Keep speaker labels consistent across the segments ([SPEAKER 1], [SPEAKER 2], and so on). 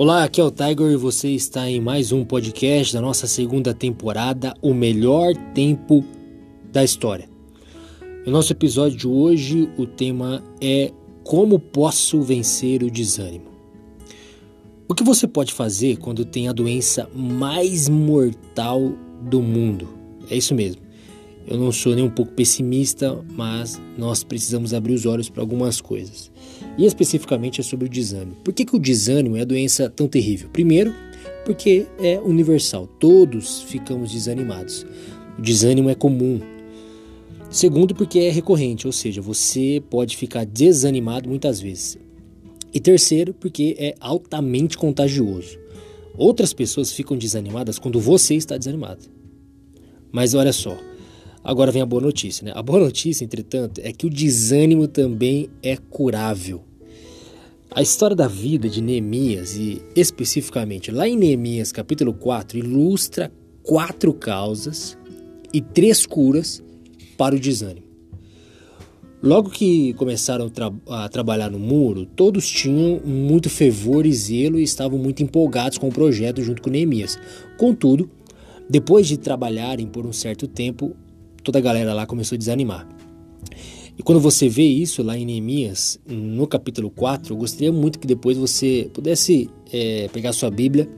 [SPEAKER 1] Olá, aqui é o Tiger e você está em mais um podcast da nossa segunda temporada, O Melhor Tempo da História. No nosso episódio de hoje, o tema é Como posso vencer o desânimo? O que você pode fazer quando tem a doença mais mortal do mundo? É isso mesmo. Eu não sou nem um pouco pessimista, mas nós precisamos abrir os olhos para algumas coisas. E especificamente é sobre o desânimo. Por que, que o desânimo é a doença tão terrível? Primeiro, porque é universal, todos ficamos desanimados. O desânimo é comum. Segundo, porque é recorrente, ou seja, você pode ficar desanimado muitas vezes. E terceiro, porque é altamente contagioso. Outras pessoas ficam desanimadas quando você está desanimado. Mas olha só, Agora vem a boa notícia, né? A boa notícia, entretanto, é que o desânimo também é curável. A história da vida de Neemias, e especificamente lá em Neemias capítulo 4, ilustra quatro causas e três curas para o desânimo. Logo que começaram a, tra a, trabalhar no muro, todos tinham muito fervor e zelo e estavam muito empolgados com o projeto junto com Neemias. Contudo, depois de trabalharem por um certo tempo, toda a galera lá começou a desanimar. E quando você vê isso lá em Neemias, no capítulo 4, eu gostaria muito que depois você pudesse é, pegar sua Bíblia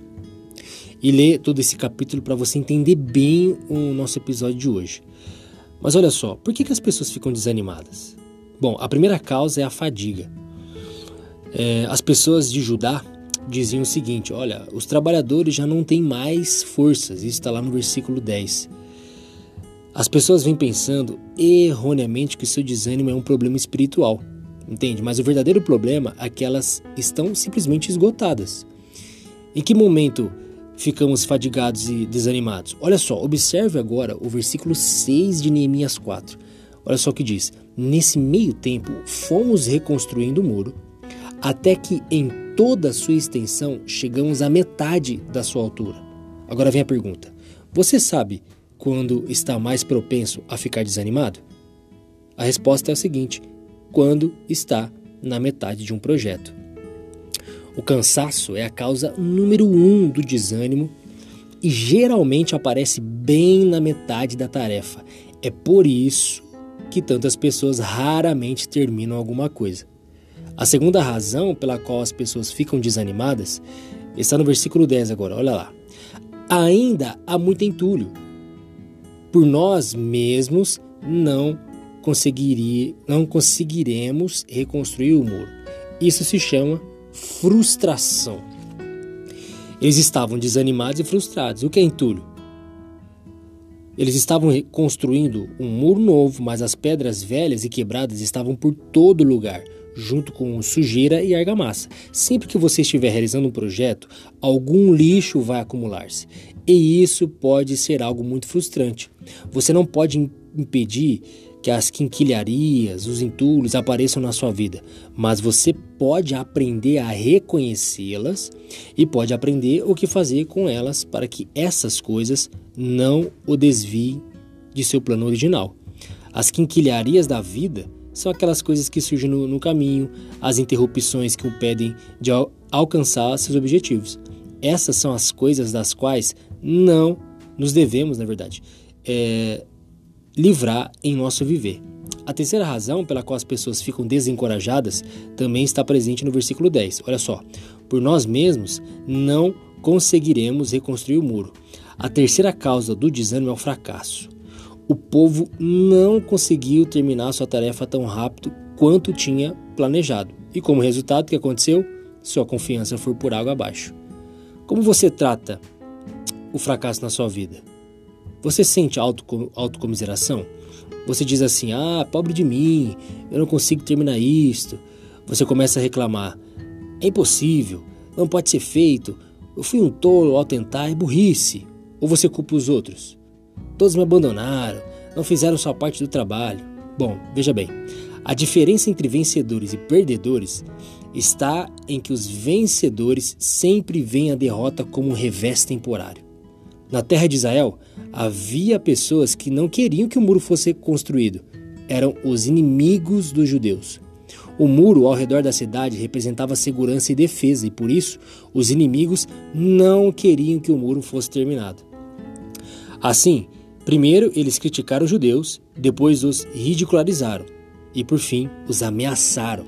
[SPEAKER 1] e ler todo esse capítulo para você entender bem o nosso episódio de hoje. Mas olha só, por que, que as pessoas ficam desanimadas? Bom, a primeira causa é a fadiga. É, as pessoas de Judá diziam o seguinte: olha, os trabalhadores já não têm mais forças, isso está lá no versículo 10. As pessoas vêm pensando erroneamente que seu desânimo é um problema espiritual, entende? Mas o verdadeiro problema é que elas estão simplesmente esgotadas. Em que momento ficamos fadigados e desanimados? Olha só, observe agora o versículo 6 de Neemias 4. Olha só o que diz: Nesse meio tempo fomos reconstruindo o muro, até que em toda a sua extensão chegamos à metade da sua altura. Agora vem a pergunta: Você sabe quando está mais propenso a ficar desanimado? A resposta é a seguinte: quando está na metade de um projeto. O cansaço é a causa número um do desânimo e geralmente aparece bem na metade da tarefa. É por isso que tantas pessoas raramente terminam alguma coisa. A segunda razão pela qual as pessoas ficam desanimadas está no versículo 10 agora, olha lá. Ainda há muito entulho por nós mesmos não conseguiria, não conseguiremos reconstruir o muro. Isso se chama frustração. Eles estavam desanimados e frustrados. O que é entulho? Eles estavam construindo um muro novo, mas as pedras velhas e quebradas estavam por todo lugar, junto com sujeira e argamassa. Sempre que você estiver realizando um projeto, algum lixo vai acumular-se. E isso pode ser algo muito frustrante. Você não pode impedir que as quinquilharias, os entulhos apareçam na sua vida, mas você pode aprender a reconhecê-las e pode aprender o que fazer com elas para que essas coisas não o desviem de seu plano original. As quinquilharias da vida são aquelas coisas que surgem no, no caminho, as interrupções que o impedem de al alcançar seus objetivos. Essas são as coisas das quais não nos devemos, na verdade, é, livrar em nosso viver. A terceira razão pela qual as pessoas ficam desencorajadas também está presente no versículo 10. Olha só, por nós mesmos não conseguiremos reconstruir o muro. A terceira causa do desânimo é o fracasso. O povo não conseguiu terminar sua tarefa tão rápido quanto tinha planejado. E como resultado, o que aconteceu? Sua confiança foi por água abaixo. Como você trata o fracasso na sua vida? Você sente auto, autocomiseração? Você diz assim: ah, pobre de mim, eu não consigo terminar isto. Você começa a reclamar: é impossível, não pode ser feito, eu fui um tolo ao tentar, é burrice. Ou você culpa os outros? Todos me abandonaram, não fizeram sua parte do trabalho. Bom, veja bem, a diferença entre vencedores e perdedores está em que os vencedores sempre veem a derrota como um revés temporário. Na terra de Israel, havia pessoas que não queriam que o muro fosse construído. Eram os inimigos dos judeus. O muro ao redor da cidade representava segurança e defesa, e por isso os inimigos não queriam que o muro fosse terminado. Assim, primeiro eles criticaram os judeus, depois os ridicularizaram e por fim os ameaçaram.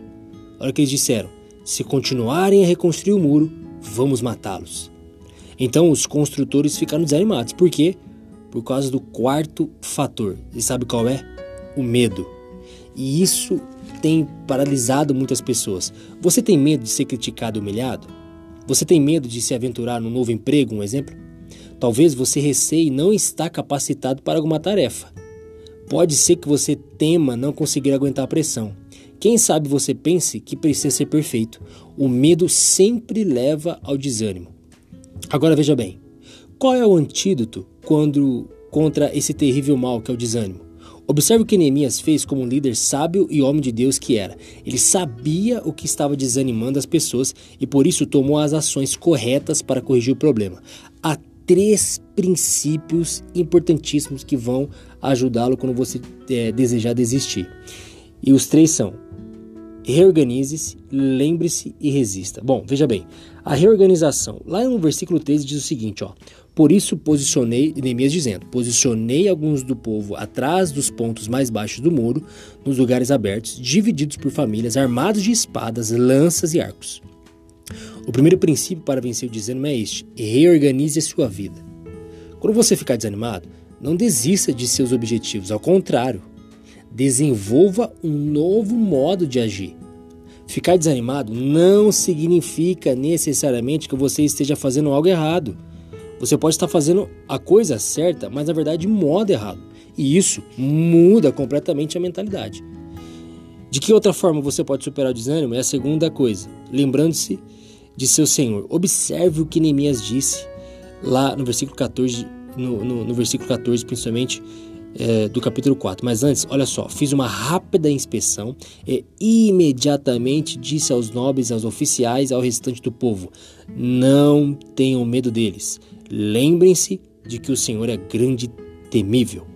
[SPEAKER 1] Olha o que eles disseram: se continuarem a reconstruir o muro, vamos matá-los. Então os construtores ficaram desanimados. Por quê? Por causa do quarto fator. E sabe qual é? O medo. E isso tem paralisado muitas pessoas. Você tem medo de ser criticado e humilhado? Você tem medo de se aventurar num novo emprego, um exemplo? Talvez você receie não está capacitado para alguma tarefa. Pode ser que você tema não conseguir aguentar a pressão. Quem sabe você pense que precisa ser perfeito. O medo sempre leva ao desânimo. Agora veja bem, qual é o antídoto quando, contra esse terrível mal que é o desânimo? Observe o que Neemias fez como um líder sábio e homem de Deus que era. Ele sabia o que estava desanimando as pessoas e por isso tomou as ações corretas para corrigir o problema. Há três princípios importantíssimos que vão ajudá-lo quando você é, desejar desistir. E os três são: reorganize-se, lembre-se e resista. Bom, veja bem, a reorganização, lá no versículo 13 diz o seguinte, ó: Por isso posicionei, Neemias dizendo: Posicionei alguns do povo atrás dos pontos mais baixos do muro, nos lugares abertos, divididos por famílias, armados de espadas, lanças e arcos. O primeiro princípio para vencer o desânimo é este: reorganize a sua vida. Quando você ficar desanimado, não desista de seus objetivos, ao contrário, desenvolva um novo modo de agir. Ficar desanimado não significa necessariamente que você esteja fazendo algo errado. Você pode estar fazendo a coisa certa, mas na verdade de modo errado. E isso muda completamente a mentalidade. De que outra forma você pode superar o desânimo? É a segunda coisa. Lembrando-se de seu Senhor. Observe o que Neemias disse lá no versículo 14, no, no, no versículo 14, principalmente é, do capítulo 4. Mas antes, olha só, fiz uma rápida inspeção e imediatamente disse aos nobres, aos oficiais, ao restante do povo: Não tenham medo deles. Lembrem-se de que o Senhor é grande e temível.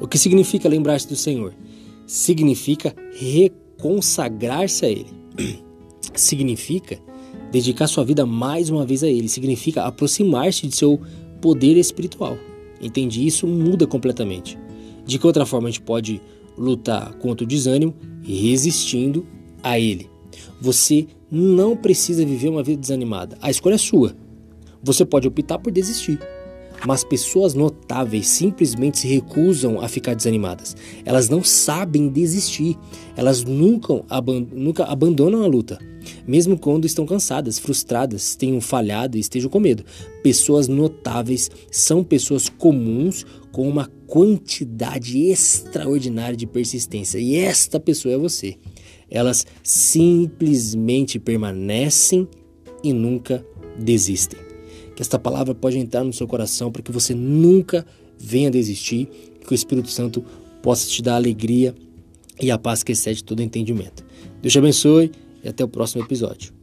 [SPEAKER 1] O que significa lembrar-se do Senhor? Significa reconsagrar-se a Ele. significa dedicar sua vida mais uma vez a Ele. Significa aproximar-se de seu poder espiritual. Entende? Isso muda completamente. De que outra forma a gente pode lutar contra o desânimo resistindo a ele. Você não precisa viver uma vida desanimada. A escolha é sua. Você pode optar por desistir. Mas pessoas notáveis simplesmente se recusam a ficar desanimadas. Elas não sabem desistir. Elas nunca, nunca abandonam a luta mesmo quando estão cansadas, frustradas, tenham falhado e estejam com medo. Pessoas notáveis são pessoas comuns com uma quantidade extraordinária de persistência, e esta pessoa é você. Elas simplesmente permanecem e nunca desistem. Que esta palavra pode entrar no seu coração para que você nunca venha desistir, que o Espírito Santo possa te dar alegria e a paz que excede todo entendimento. Deus te abençoe e até o próximo episódio.